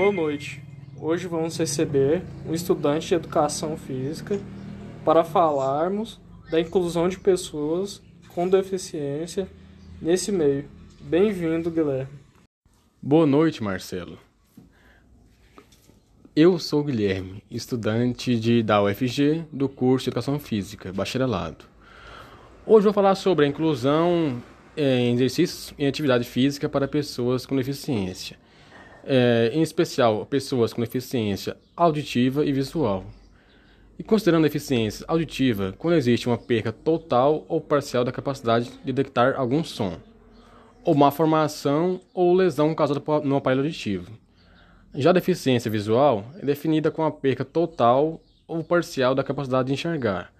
Boa noite. Hoje vamos receber um estudante de educação física para falarmos da inclusão de pessoas com deficiência nesse meio. Bem-vindo, Guilherme. Boa noite, Marcelo. Eu sou Guilherme, estudante de, da UFG do curso de Educação Física, bacharelado. Hoje vou falar sobre a inclusão é, em exercícios e atividade física para pessoas com deficiência, é, em especial pessoas com deficiência auditiva e visual. E considerando a deficiência auditiva, quando existe uma perca total ou parcial da capacidade de detectar algum som, ou má formação ou lesão causada no aparelho auditivo. Já a deficiência visual é definida com a perca total ou parcial da capacidade de enxergar.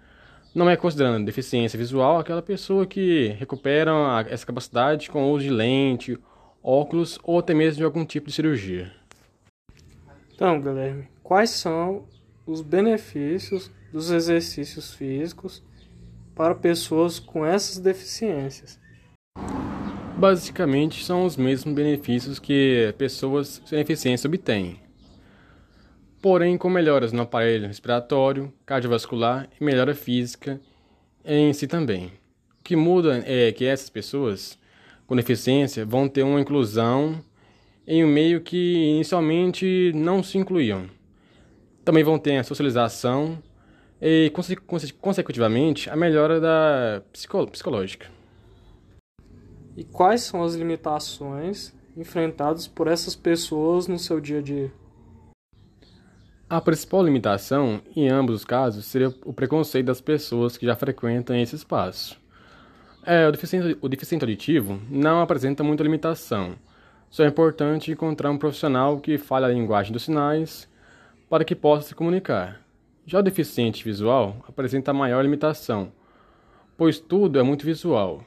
Não é considerando deficiência visual aquela pessoa que recupera essa capacidade com o uso de lente, óculos ou até mesmo de algum tipo de cirurgia. Então, Guilherme, quais são os benefícios dos exercícios físicos para pessoas com essas deficiências? basicamente são os mesmos benefícios que pessoas sem deficiência obtêm. Porém, com melhoras no aparelho respiratório, cardiovascular e melhora física em si também. O que muda é que essas pessoas com deficiência vão ter uma inclusão em um meio que inicialmente não se incluíam. Também vão ter a socialização e, consecutivamente, a melhora da psicológica. E quais são as limitações enfrentadas por essas pessoas no seu dia a dia? A principal limitação, em ambos os casos, seria o preconceito das pessoas que já frequentam esse espaço. É, o, deficiente, o deficiente auditivo não apresenta muita limitação. Só é importante encontrar um profissional que fale a linguagem dos sinais para que possa se comunicar. Já o deficiente visual apresenta maior limitação, pois tudo é muito visual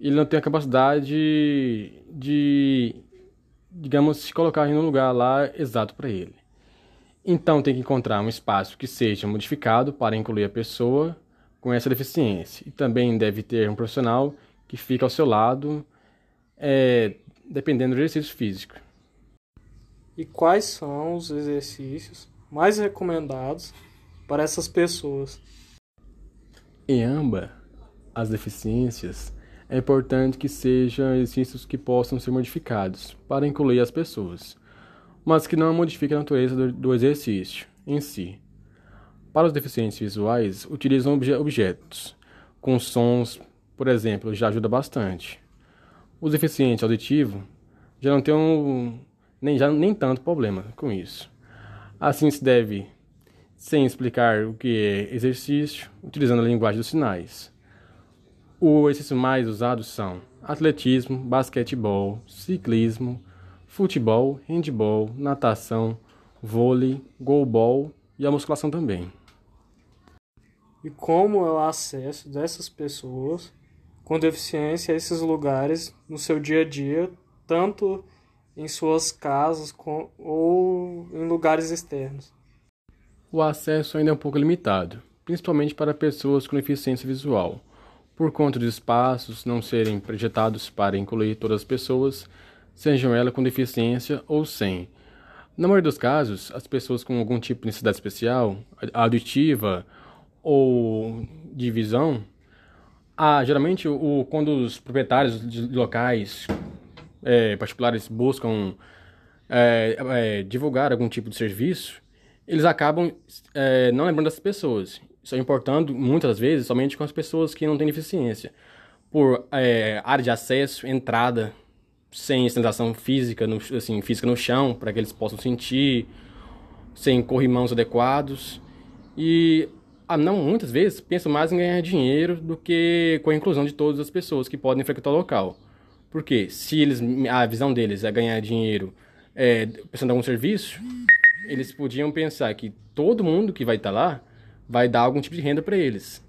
ele não tem a capacidade de, digamos, se colocar um lugar lá exato para ele. Então tem que encontrar um espaço que seja modificado para incluir a pessoa com essa deficiência. E também deve ter um profissional que fica ao seu lado, é, dependendo do exercício físico. E quais são os exercícios mais recomendados para essas pessoas? Em ambas as deficiências, é importante que sejam exercícios que possam ser modificados para incluir as pessoas, mas que não modifiquem a natureza do, do exercício em si. Para os deficientes visuais, utilizam obje objetos com sons, por exemplo, já ajuda bastante. Os deficientes auditivos já não têm um, nem, já, nem tanto problema com isso. Assim se deve, sem explicar o que é exercício, utilizando a linguagem dos sinais. Os exercícios mais usados são atletismo, basquetebol, ciclismo, futebol, handball, natação, vôlei, goalball e a musculação também. E como é o acesso dessas pessoas com deficiência a esses lugares no seu dia a dia, tanto em suas casas com, ou em lugares externos? O acesso ainda é um pouco limitado, principalmente para pessoas com deficiência visual por conta de espaços não serem projetados para incluir todas as pessoas, sejam elas com deficiência ou sem. Na maioria dos casos, as pessoas com algum tipo de necessidade especial, auditiva ou de visão, ah, geralmente o, quando os proprietários de locais é, particulares buscam é, é, divulgar algum tipo de serviço, eles acabam é, não lembrando das pessoas estão importando muitas vezes somente com as pessoas que não têm deficiência, por é, área de acesso, entrada sem sinalização física, no, assim, física no chão, para que eles possam sentir, sem corrimãos adequados. E ah, não, muitas vezes pensam mais em ganhar dinheiro do que com a inclusão de todas as pessoas que podem frequentar o local. Porque se eles, a visão deles é ganhar dinheiro é, prestando algum serviço, eles podiam pensar que todo mundo que vai estar lá vai dar algum tipo de renda para eles.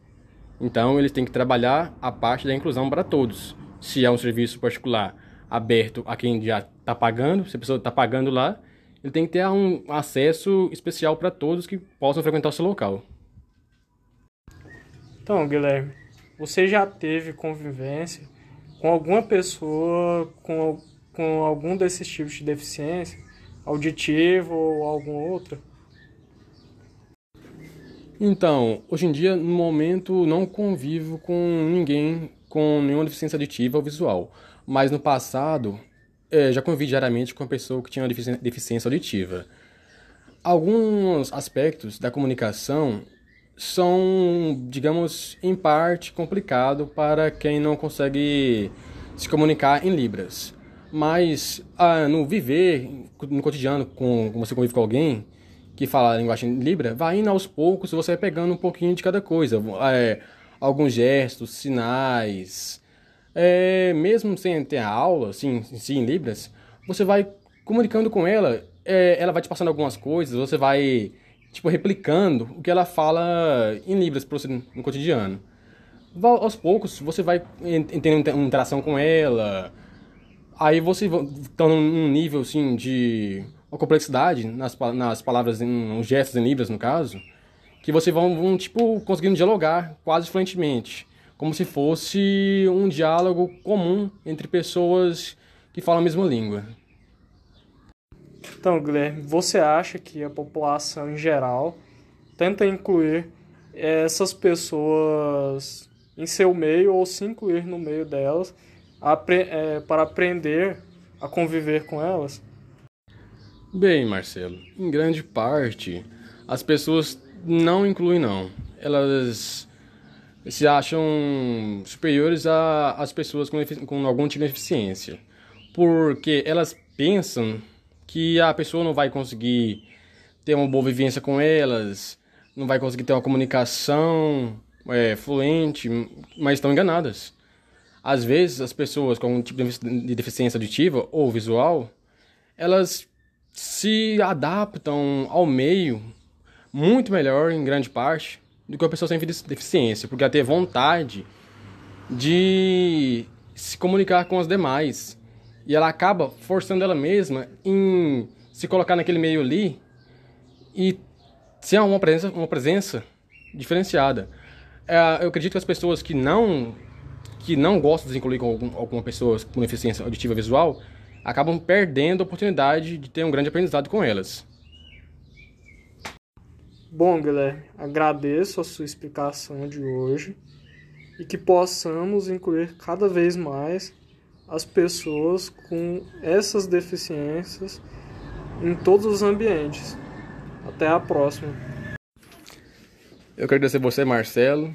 Então, eles têm que trabalhar a parte da inclusão para todos. Se é um serviço particular aberto a quem já está pagando, se a pessoa está pagando lá, ele tem que ter um acesso especial para todos que possam frequentar o seu local. Então, Guilherme, você já teve convivência com alguma pessoa com, com algum desses tipos de deficiência auditivo ou alguma outra? Então, hoje em dia, no momento, não convivo com ninguém com nenhuma deficiência auditiva ou visual. Mas no passado, é, já convivi diariamente com uma pessoa que tinha uma deficiência auditiva. Alguns aspectos da comunicação são, digamos, em parte complicado para quem não consegue se comunicar em libras. Mas ah, no viver, no cotidiano, com, com você convive com alguém que fala a linguagem libra, vai indo aos poucos, você vai pegando um pouquinho de cada coisa. É, alguns gestos, sinais. É, mesmo sem ter a aula, assim, em libras, você vai comunicando com ela, é, ela vai te passando algumas coisas, você vai, tipo, replicando o que ela fala em libras para você no cotidiano. Aos poucos, você vai tendo uma interação com ela, aí você está num nível, assim, de uma complexidade nas, nas palavras, nos gestos em libras, no caso, que vocês vão, vão, tipo, conseguindo dialogar quase fluentemente. Como se fosse um diálogo comum entre pessoas que falam a mesma língua. Então, Guilherme, você acha que a população em geral tenta incluir essas pessoas em seu meio ou se incluir no meio delas é, para aprender a conviver com elas? Bem, Marcelo, em grande parte, as pessoas não inclui não. Elas se acham superiores às pessoas com, com algum tipo de deficiência. Porque elas pensam que a pessoa não vai conseguir ter uma boa vivência com elas, não vai conseguir ter uma comunicação é, fluente, mas estão enganadas. Às vezes, as pessoas com algum tipo de deficiência auditiva ou visual, elas se adaptam ao meio muito melhor, em grande parte, do que uma pessoa sem deficiência, porque ela tem vontade de se comunicar com os demais. E ela acaba forçando ela mesma em se colocar naquele meio ali e ser uma presença, uma presença diferenciada. É, eu acredito que as pessoas que não que não gostam de se incluir com algum, alguma pessoa com deficiência auditiva visual acabam perdendo a oportunidade de ter um grande aprendizado com elas. Bom, Guilherme, agradeço a sua explicação de hoje e que possamos incluir cada vez mais as pessoas com essas deficiências em todos os ambientes. Até a próxima. Eu quero agradecer você, Marcelo,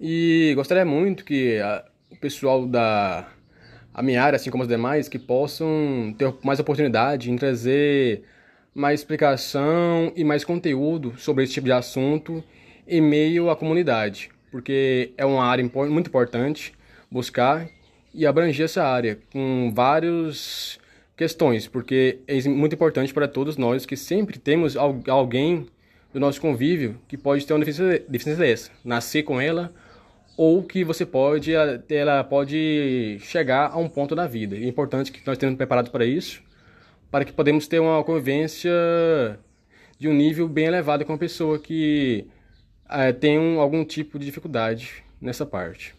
e gostaria muito que a, o pessoal da a minha área, assim como os demais, que possam ter mais oportunidade em trazer mais explicação e mais conteúdo sobre esse tipo de assunto em meio à comunidade, porque é uma área muito importante buscar e abranger essa área com várias questões, porque é muito importante para todos nós que sempre temos alguém do nosso convívio que pode ter uma deficiência dessa, nascer com ela ou que você pode ela pode chegar a um ponto da vida. É importante que nós estejamos preparados para isso para que podemos ter uma convivência de um nível bem elevado com a pessoa que é, tem um, algum tipo de dificuldade nessa parte.